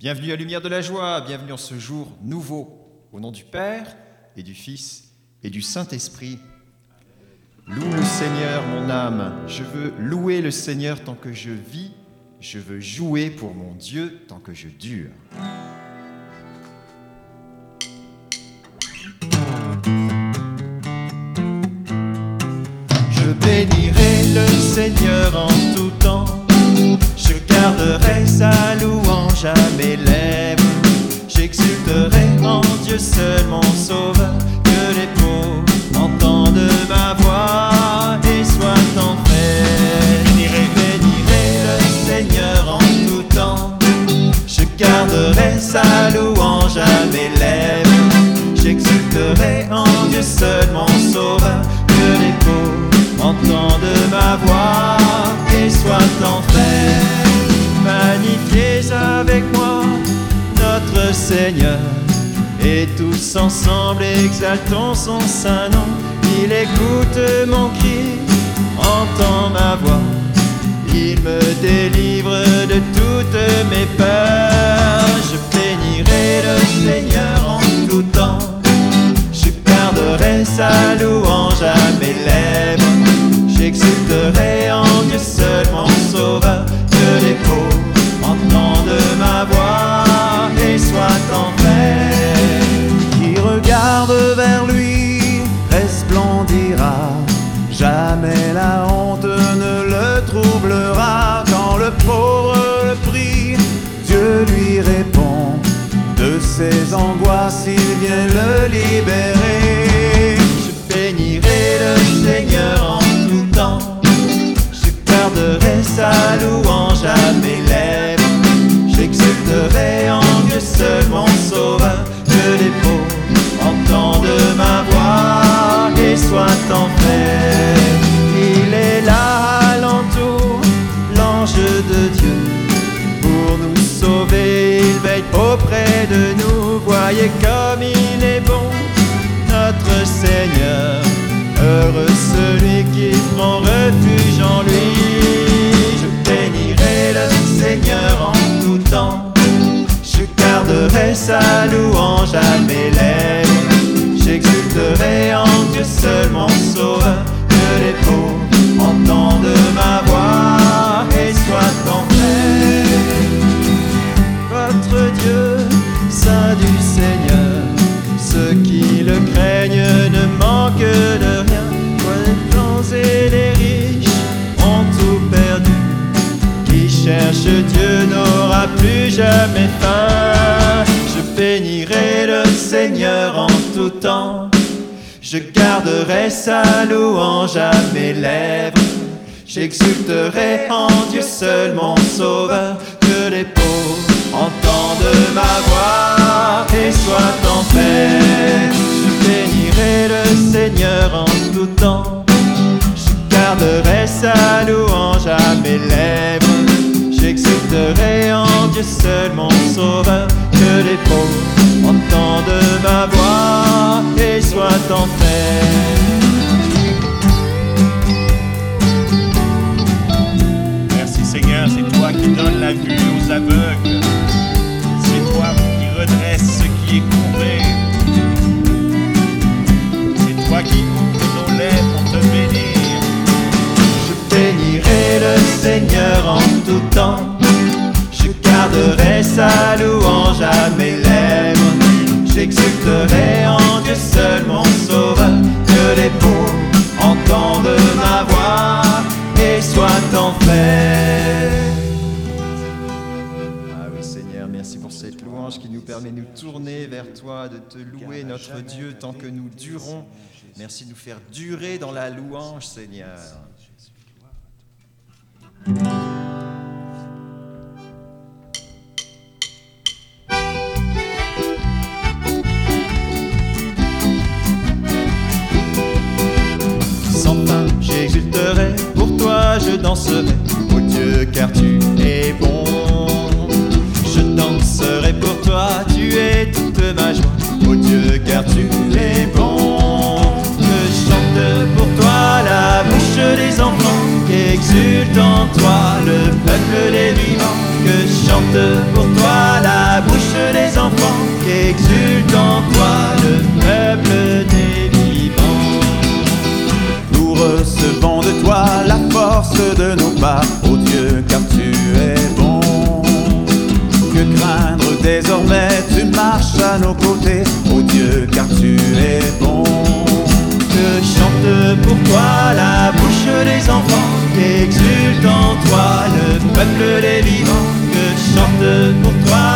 Bienvenue à Lumière de la Joie, bienvenue en ce jour nouveau, au nom du Père et du Fils et du Saint-Esprit. Loue le Seigneur, mon âme, je veux louer le Seigneur tant que je vis, je veux jouer pour mon Dieu tant que je dure. Louange à Seigneur et tous ensemble exaltons son saint nom. Il écoute mon cri, entend ma voix. Il me délivre de toutes mes peurs. Je bénirai le Seigneur en tout temps. Je garderai sa louange à mes lèvres. J'exulterai ses angoisses, il vient le libérer. Je bénirai le Seigneur en tout temps. Je garderai sa louange à mes lèvres. J'exulterai en Dieu seul mon sauveur. Plus jamais. Je bénirai le Seigneur en tout temps. Je garderai sa louange à mes lèvres. J'exulterai en Dieu seul mon sauveur. Que les pauvres entendent ma voix et soient en paix. Je bénirai le Seigneur en tout temps. Je garderai sa louange à mes lèvres. J'exulterai en Dieu seul mon sauveur. Que les pauvres entendent ma voix et soient en paix. Qui nous tourner vers toi, de te louer notre Dieu tant que nous durons. Merci de nous faire durer dans la louange Seigneur. Sans fin, j'exulterai, pour toi je danserai, ô Dieu, car tu car tu es bon. Que chante pour toi la bouche des enfants, qu'exulte en toi le peuple des vivants. Que chante pour toi la exulte en toi le peuple des vivants. Nous recevons de toi la force de nos pas, ô Dieu, car tu es bon. Que craindre désormais, tu marches à nos côtés, Dieu, car tu es bon. Que chante pour toi la bouche des enfants, exulte en toi le peuple des vivants. Que chante pour toi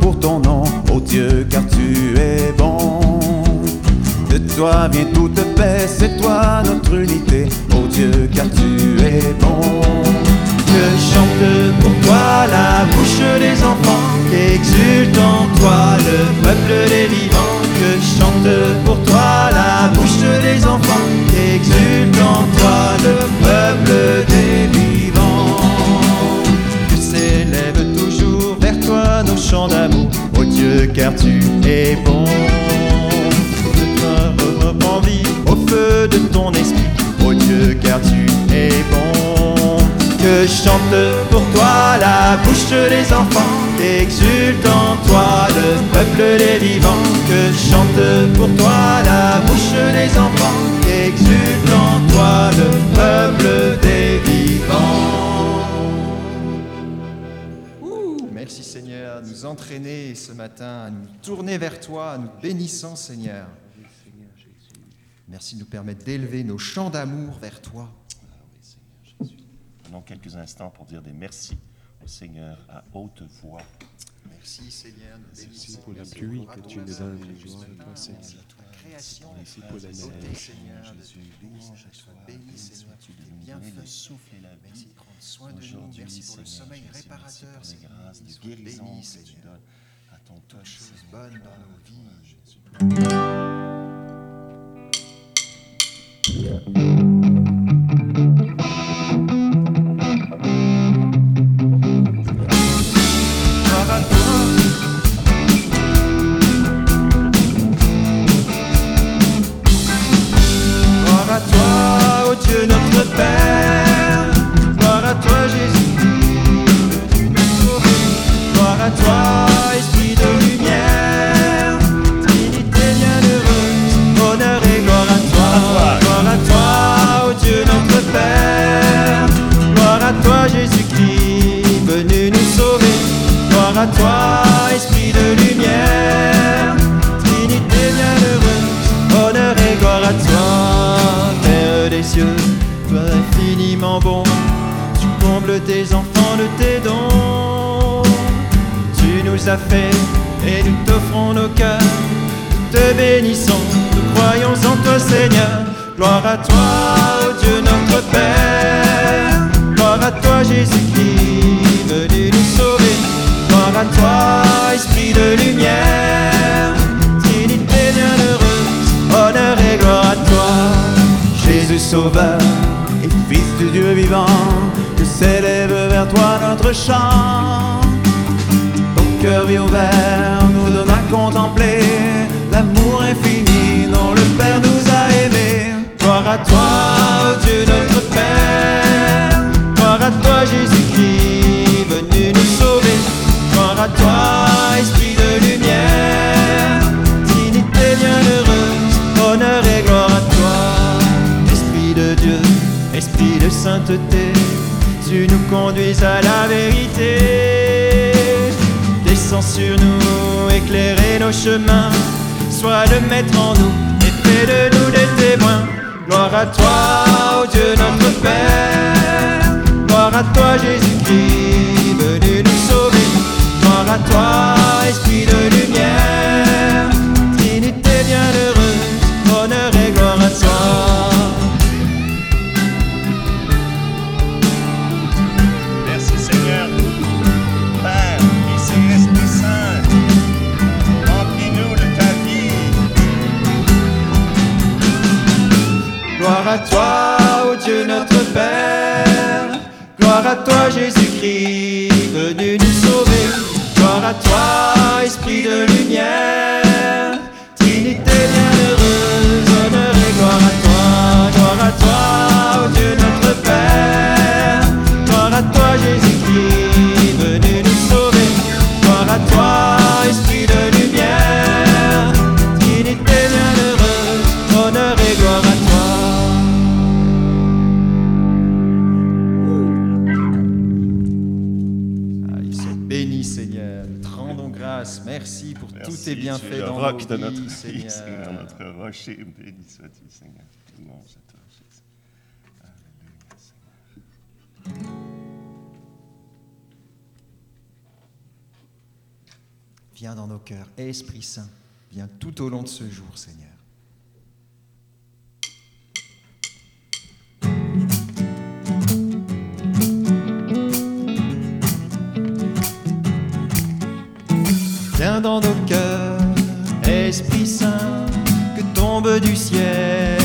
pour ton nom, ô Dieu, car tu es bon. De toi vient toute paix, c'est toi notre unité, ô Dieu, car tu es bon. Que chante pour toi la bouche des enfants, exulte pour toi la bouche des enfants, exulte en toi le peuple des vivants. Que chante pour toi la bouche des enfants, exulte en toi le peuple des vivants. Merci Seigneur, à nous entraîner ce matin, à nous tourner vers toi, à nous bénissant Seigneur. Merci de nous permettre d'élever nos chants d'amour vers toi. Prenons quelques instants pour dire des merci au Seigneur à haute voix. Merci Seigneur, nous Merci pour la pluie que tu nous donnes, gloire à toi, Seigneur. Merci à toi, création. Merci pour la neige. Seigneur, Jésus, louange à sois toi. béni, Seigneur, de tes nous donner le souffle et la Merci vie. de prendre soin de nous. Merci pour le sommeil Jésus, merci réparateur, pour les grâces de Sois guérison béni, que tu donnes à ton Seigneur. bonnes dans nos vies. Jésus. Gloire à toi, Esprit de lumière. Trinité bienheureuse, honneur et gloire à toi, Père des cieux, toi infiniment bon. Tu combles tes enfants de tes dons. Tu nous as fait et nous t'offrons nos cœurs. Nous te bénissons, nous croyons en toi, Seigneur. Gloire à toi, Dieu notre Père. Gloire à toi, Jésus-Christ, venu nous. Toi, Esprit de lumière. Trinité bienheureuse, honneur et gloire à toi. Jésus Sauveur et Fils du Dieu vivant, que s'élève vers toi notre chant. Ton cœur vit ouvert nous donne à contempler l'amour infini dont le Père nous a aimés. Gloire à toi, ô Dieu notre Père. Gloire à toi, Jésus-Christ, à toi, Esprit de lumière. Trinité bienheureuse, honneur et gloire à toi. Esprit de Dieu, Esprit de sainteté, tu nous conduis à la vérité. Descends sur nous, éclairer nos chemins. Sois le maître en nous et fais de nous des témoins. Gloire à toi, ô Dieu notre Père. Gloire à toi, Jésus-Christ, à toi, Esprit de lumière. Bienfaits dans roc nos de notre vie, Seigneur. Seigneur, notre rocher. Béni sois-tu, Seigneur. Louange à toi, Jésus. Alléluia, Seigneur. Viens dans nos cœurs, Esprit Saint. Viens tout au long de ce jour, Seigneur. Esprit Saint, que tombe du ciel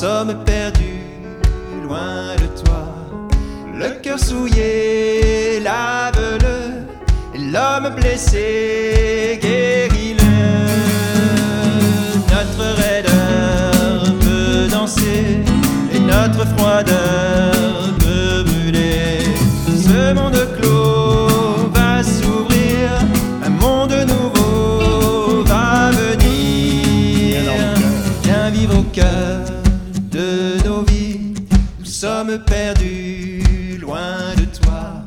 sommes perdus loin de toi. Le cœur souillé, lave-le, l'homme blessé, guéris-le. Notre raideur sommes perdus loin de toi.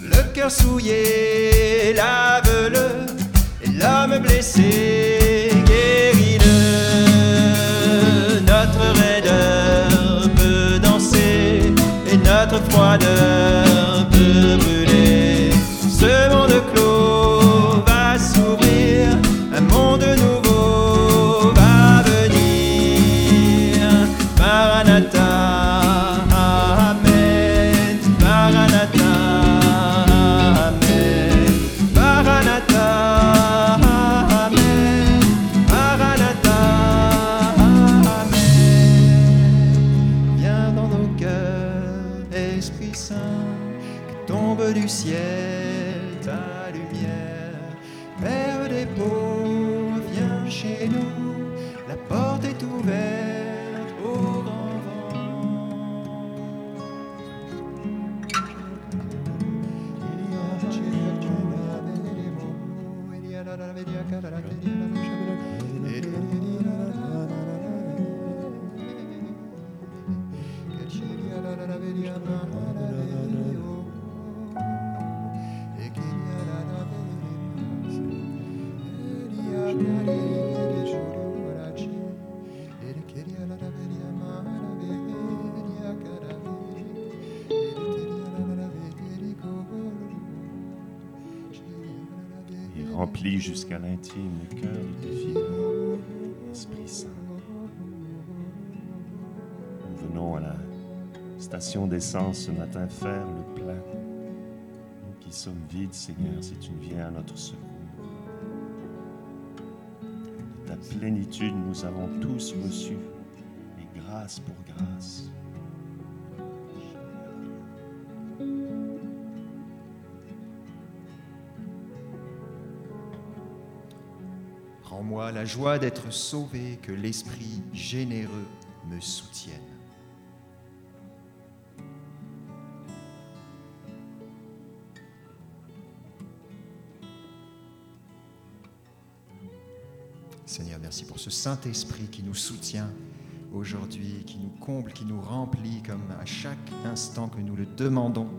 Le cœur souillé, lave-le, et l'homme blessé, guéris-le. Notre raideur peut danser, et notre froideur peut brûler. Ce monde clos remplis jusqu'à l'intime cœur de tes filles, Esprit Saint. Nous venons à la station d'essence ce matin faire le plein. Nous qui sommes vides, Seigneur, si tu viens à notre secours. De ta plénitude, nous avons tous reçu, et grâce pour grâce. Rends-moi la joie d'être sauvé, que l'Esprit généreux me soutienne. Seigneur, merci pour ce Saint-Esprit qui nous soutient aujourd'hui, qui nous comble, qui nous remplit comme à chaque instant que nous le demandons.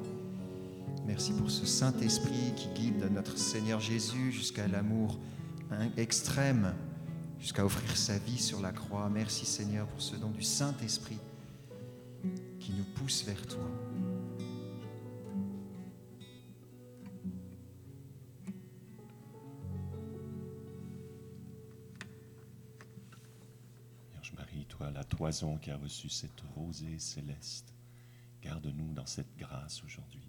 Merci pour ce Saint-Esprit qui guide notre Seigneur Jésus jusqu'à l'amour hein, extrême, jusqu'à offrir sa vie sur la croix. Merci Seigneur pour ce don du Saint-Esprit qui nous pousse vers toi. Vierge Marie, toi, la toison qui a reçu cette rosée céleste, garde-nous dans cette grâce aujourd'hui.